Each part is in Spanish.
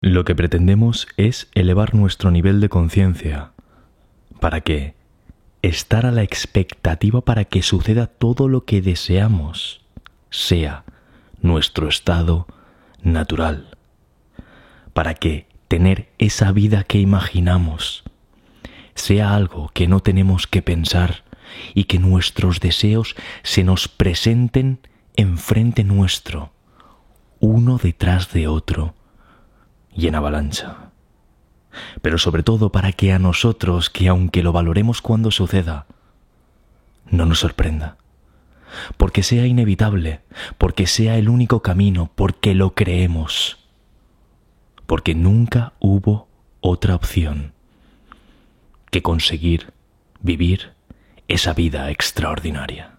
Lo que pretendemos es elevar nuestro nivel de conciencia. ¿Para qué? Estar a la expectativa para que suceda todo lo que deseamos, sea nuestro estado natural. Para que tener esa vida que imaginamos sea algo que no tenemos que pensar y que nuestros deseos se nos presenten enfrente nuestro, uno detrás de otro y en avalancha. Pero sobre todo para que a nosotros, que aunque lo valoremos cuando suceda, no nos sorprenda. Porque sea inevitable, porque sea el único camino, porque lo creemos. Porque nunca hubo otra opción que conseguir vivir esa vida extraordinaria.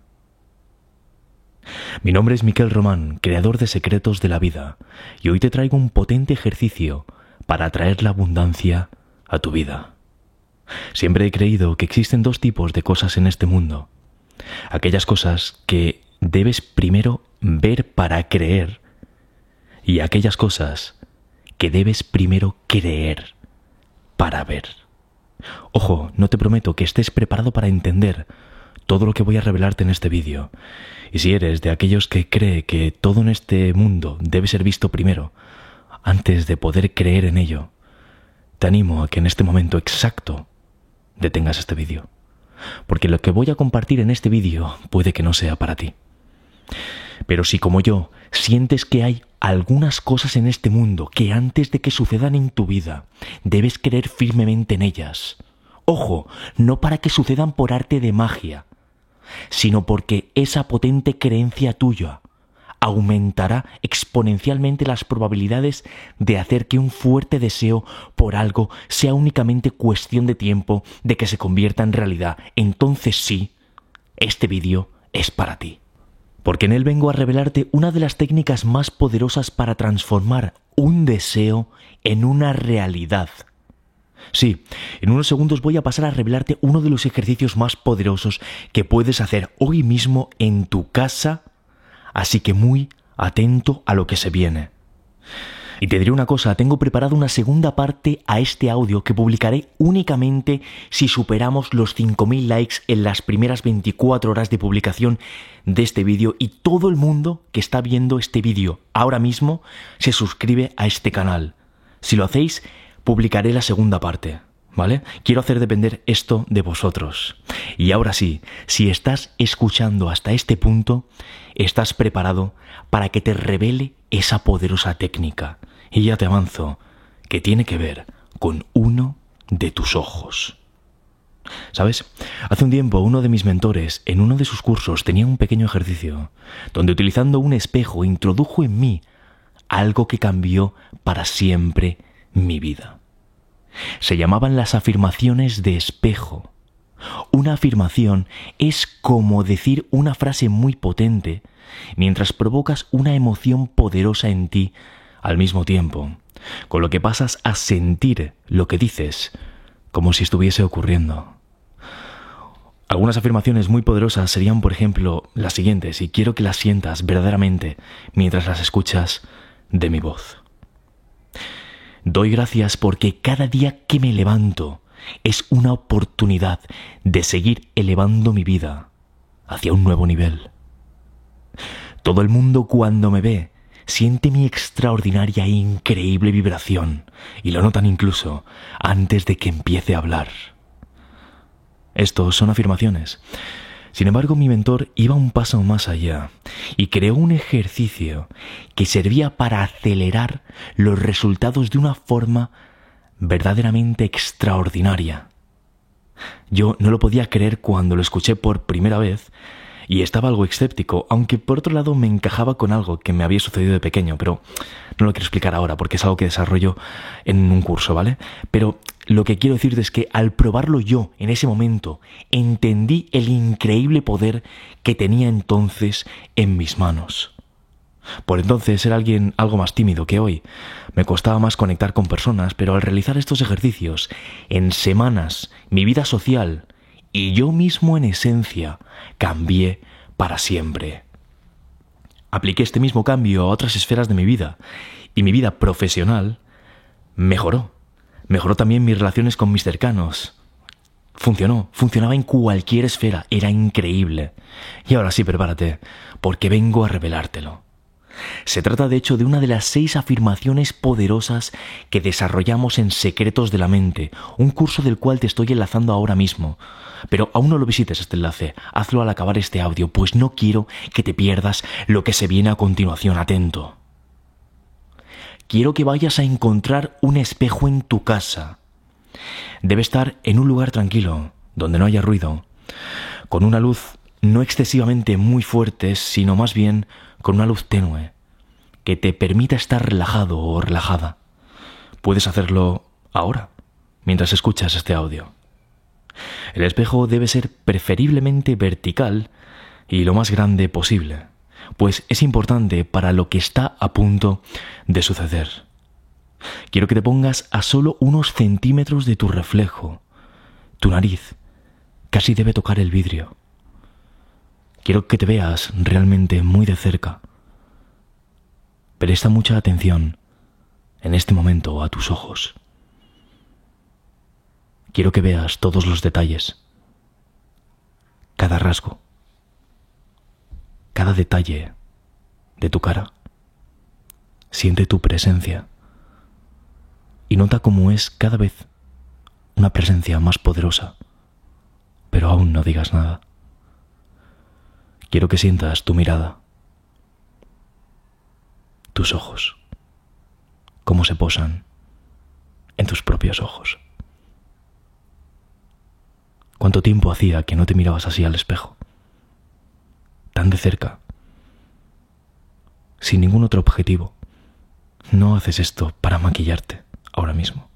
Mi nombre es Miquel Román, creador de Secretos de la Vida, y hoy te traigo un potente ejercicio para atraer la abundancia a tu vida. Siempre he creído que existen dos tipos de cosas en este mundo. Aquellas cosas que debes primero ver para creer y aquellas cosas que debes primero creer para ver. Ojo, no te prometo que estés preparado para entender todo lo que voy a revelarte en este vídeo. Y si eres de aquellos que cree que todo en este mundo debe ser visto primero, antes de poder creer en ello, te animo a que en este momento exacto detengas este vídeo. Porque lo que voy a compartir en este vídeo puede que no sea para ti. Pero si como yo sientes que hay algunas cosas en este mundo que antes de que sucedan en tu vida debes creer firmemente en ellas, ojo, no para que sucedan por arte de magia, sino porque esa potente creencia tuya aumentará exponencialmente las probabilidades de hacer que un fuerte deseo por algo sea únicamente cuestión de tiempo de que se convierta en realidad. Entonces sí, este vídeo es para ti. Porque en él vengo a revelarte una de las técnicas más poderosas para transformar un deseo en una realidad Sí, en unos segundos voy a pasar a revelarte uno de los ejercicios más poderosos que puedes hacer hoy mismo en tu casa, así que muy atento a lo que se viene. Y te diré una cosa, tengo preparado una segunda parte a este audio que publicaré únicamente si superamos los 5.000 likes en las primeras 24 horas de publicación de este vídeo y todo el mundo que está viendo este vídeo ahora mismo se suscribe a este canal. Si lo hacéis, publicaré la segunda parte. ¿Vale? Quiero hacer depender esto de vosotros. Y ahora sí, si estás escuchando hasta este punto, estás preparado para que te revele esa poderosa técnica. Y ya te avanzo, que tiene que ver con uno de tus ojos. ¿Sabes? Hace un tiempo uno de mis mentores en uno de sus cursos tenía un pequeño ejercicio, donde utilizando un espejo introdujo en mí algo que cambió para siempre mi vida. Se llamaban las afirmaciones de espejo. Una afirmación es como decir una frase muy potente mientras provocas una emoción poderosa en ti al mismo tiempo, con lo que pasas a sentir lo que dices como si estuviese ocurriendo. Algunas afirmaciones muy poderosas serían, por ejemplo, las siguientes, y quiero que las sientas verdaderamente mientras las escuchas de mi voz. Doy gracias porque cada día que me levanto es una oportunidad de seguir elevando mi vida hacia un nuevo nivel. Todo el mundo cuando me ve siente mi extraordinaria e increíble vibración y lo notan incluso antes de que empiece a hablar. Estos son afirmaciones. Sin embargo, mi mentor iba un paso más allá y creó un ejercicio que servía para acelerar los resultados de una forma verdaderamente extraordinaria. Yo no lo podía creer cuando lo escuché por primera vez y estaba algo escéptico, aunque por otro lado me encajaba con algo que me había sucedido de pequeño, pero no lo quiero explicar ahora porque es algo que desarrollo en un curso, ¿vale? Pero lo que quiero decirte es que al probarlo yo en ese momento, entendí el increíble poder que tenía entonces en mis manos. Por entonces era alguien algo más tímido que hoy. Me costaba más conectar con personas, pero al realizar estos ejercicios, en semanas, mi vida social y yo mismo en esencia cambié para siempre. Apliqué este mismo cambio a otras esferas de mi vida y mi vida profesional mejoró. Mejoró también mis relaciones con mis cercanos. Funcionó, funcionaba en cualquier esfera, era increíble. Y ahora sí, prepárate, porque vengo a revelártelo. Se trata de hecho de una de las seis afirmaciones poderosas que desarrollamos en Secretos de la Mente, un curso del cual te estoy enlazando ahora mismo. Pero aún no lo visites este enlace, hazlo al acabar este audio, pues no quiero que te pierdas lo que se viene a continuación, atento. Quiero que vayas a encontrar un espejo en tu casa. Debe estar en un lugar tranquilo, donde no haya ruido, con una luz no excesivamente muy fuerte, sino más bien con una luz tenue, que te permita estar relajado o relajada. Puedes hacerlo ahora, mientras escuchas este audio. El espejo debe ser preferiblemente vertical y lo más grande posible, pues es importante para lo que está a punto de suceder. Quiero que te pongas a solo unos centímetros de tu reflejo. Tu nariz casi debe tocar el vidrio. Quiero que te veas realmente muy de cerca. Presta mucha atención en este momento a tus ojos. Quiero que veas todos los detalles, cada rasgo, cada detalle de tu cara. Siente tu presencia y nota cómo es cada vez una presencia más poderosa, pero aún no digas nada. Quiero que sientas tu mirada, tus ojos, cómo se posan en tus propios ojos. ¿Cuánto tiempo hacía que no te mirabas así al espejo? De cerca, sin ningún otro objetivo. No haces esto para maquillarte ahora mismo.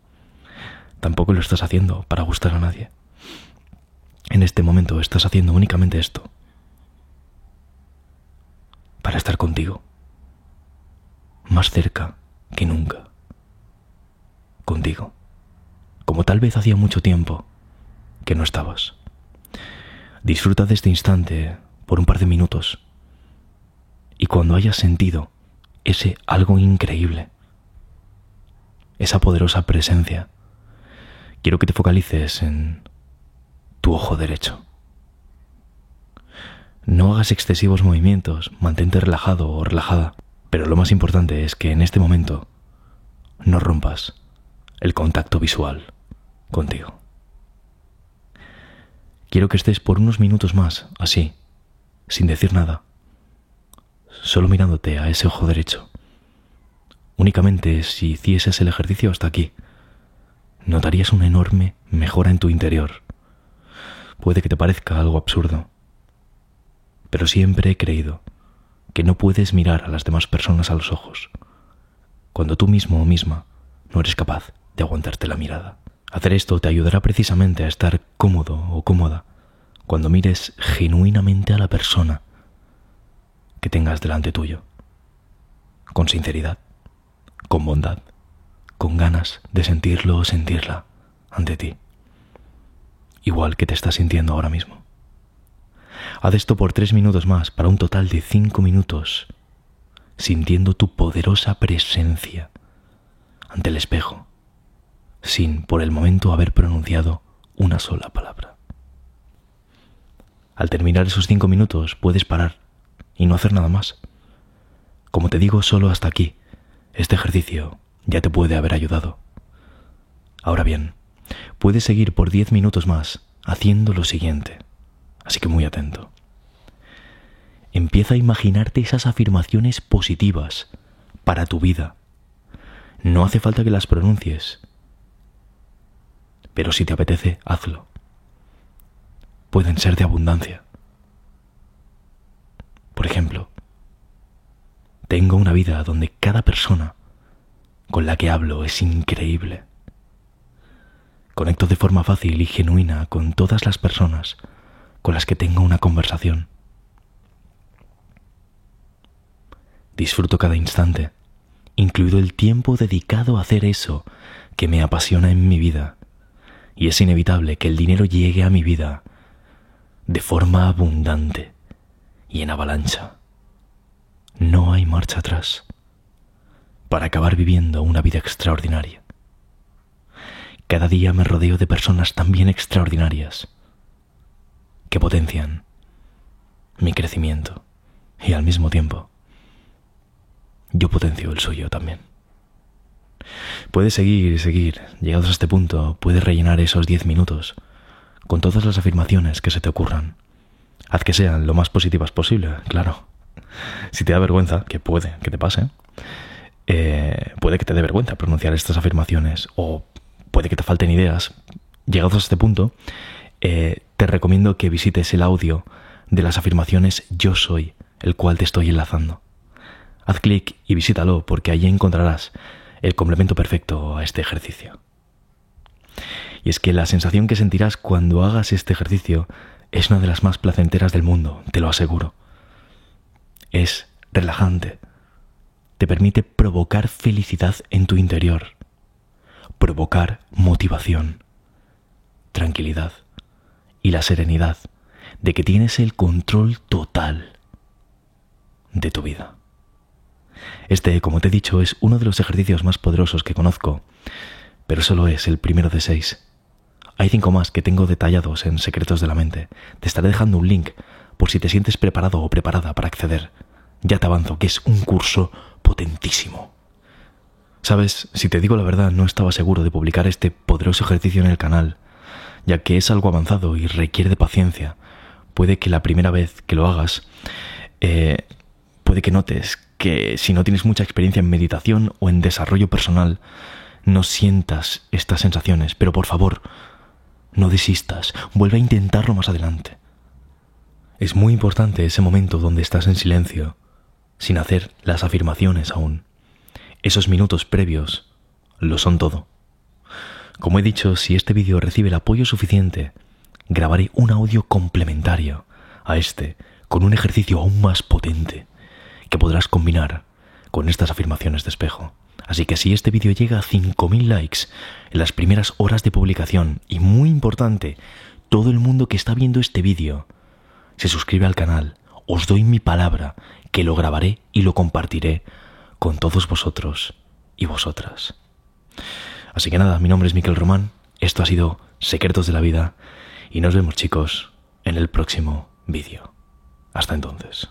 Tampoco lo estás haciendo para gustar a nadie. En este momento estás haciendo únicamente esto para estar contigo, más cerca que nunca, contigo, como tal vez hacía mucho tiempo que no estabas. Disfruta de este instante por un par de minutos y cuando hayas sentido ese algo increíble, esa poderosa presencia, quiero que te focalices en tu ojo derecho. No hagas excesivos movimientos, mantente relajado o relajada, pero lo más importante es que en este momento no rompas el contacto visual contigo. Quiero que estés por unos minutos más, así, sin decir nada, solo mirándote a ese ojo derecho. Únicamente si hicieses el ejercicio hasta aquí, notarías una enorme mejora en tu interior. Puede que te parezca algo absurdo, pero siempre he creído que no puedes mirar a las demás personas a los ojos cuando tú mismo o misma no eres capaz de aguantarte la mirada. Hacer esto te ayudará precisamente a estar cómodo o cómoda cuando mires genuinamente a la persona que tengas delante tuyo, con sinceridad, con bondad, con ganas de sentirlo o sentirla ante ti, igual que te estás sintiendo ahora mismo. Haz esto por tres minutos más para un total de cinco minutos, sintiendo tu poderosa presencia ante el espejo, sin por el momento haber pronunciado una sola palabra. Al terminar esos cinco minutos puedes parar y no hacer nada más. Como te digo, solo hasta aquí. Este ejercicio ya te puede haber ayudado. Ahora bien, puedes seguir por diez minutos más haciendo lo siguiente. Así que muy atento. Empieza a imaginarte esas afirmaciones positivas para tu vida. No hace falta que las pronuncies, pero si te apetece, hazlo. Pueden ser de abundancia. Por ejemplo, tengo una vida donde cada persona con la que hablo es increíble. Conecto de forma fácil y genuina con todas las personas con las que tengo una conversación. Disfruto cada instante, incluido el tiempo dedicado a hacer eso que me apasiona en mi vida, y es inevitable que el dinero llegue a mi vida de forma abundante y en avalancha. No hay marcha atrás para acabar viviendo una vida extraordinaria cada día me rodeo de personas también extraordinarias que potencian mi crecimiento y al mismo tiempo yo potencio el suyo también. Puedes seguir y seguir. Llegados a este punto, puedes rellenar esos 10 minutos con todas las afirmaciones que se te ocurran. Haz que sean lo más positivas posible, claro. Si te da vergüenza, que puede que te pase, eh, puede que te dé vergüenza pronunciar estas afirmaciones o puede que te falten ideas. Llegados a este punto, eh, te recomiendo que visites el audio de las afirmaciones Yo soy, el cual te estoy enlazando. Haz clic y visítalo porque allí encontrarás el complemento perfecto a este ejercicio. Y es que la sensación que sentirás cuando hagas este ejercicio es una de las más placenteras del mundo, te lo aseguro. Es relajante. Te permite provocar felicidad en tu interior, provocar motivación, tranquilidad y la serenidad de que tienes el control total de tu vida. Este, como te he dicho, es uno de los ejercicios más poderosos que conozco, pero solo es el primero de seis. Hay cinco más que tengo detallados en Secretos de la Mente. Te estaré dejando un link por si te sientes preparado o preparada para acceder. Ya te avanzo que es un curso potentísimo. Sabes, si te digo la verdad, no estaba seguro de publicar este poderoso ejercicio en el canal, ya que es algo avanzado y requiere de paciencia. Puede que la primera vez que lo hagas, eh, puede que notes que si no tienes mucha experiencia en meditación o en desarrollo personal, no sientas estas sensaciones, pero por favor, no desistas, vuelve a intentarlo más adelante. Es muy importante ese momento donde estás en silencio, sin hacer las afirmaciones aún. Esos minutos previos lo son todo. Como he dicho, si este vídeo recibe el apoyo suficiente, grabaré un audio complementario a este con un ejercicio aún más potente que podrás combinar con estas afirmaciones de espejo. Así que si este vídeo llega a 5.000 likes en las primeras horas de publicación, y muy importante, todo el mundo que está viendo este vídeo se suscribe al canal, os doy mi palabra que lo grabaré y lo compartiré con todos vosotros y vosotras. Así que nada, mi nombre es Miquel Román, esto ha sido Secretos de la Vida y nos vemos chicos en el próximo vídeo. Hasta entonces.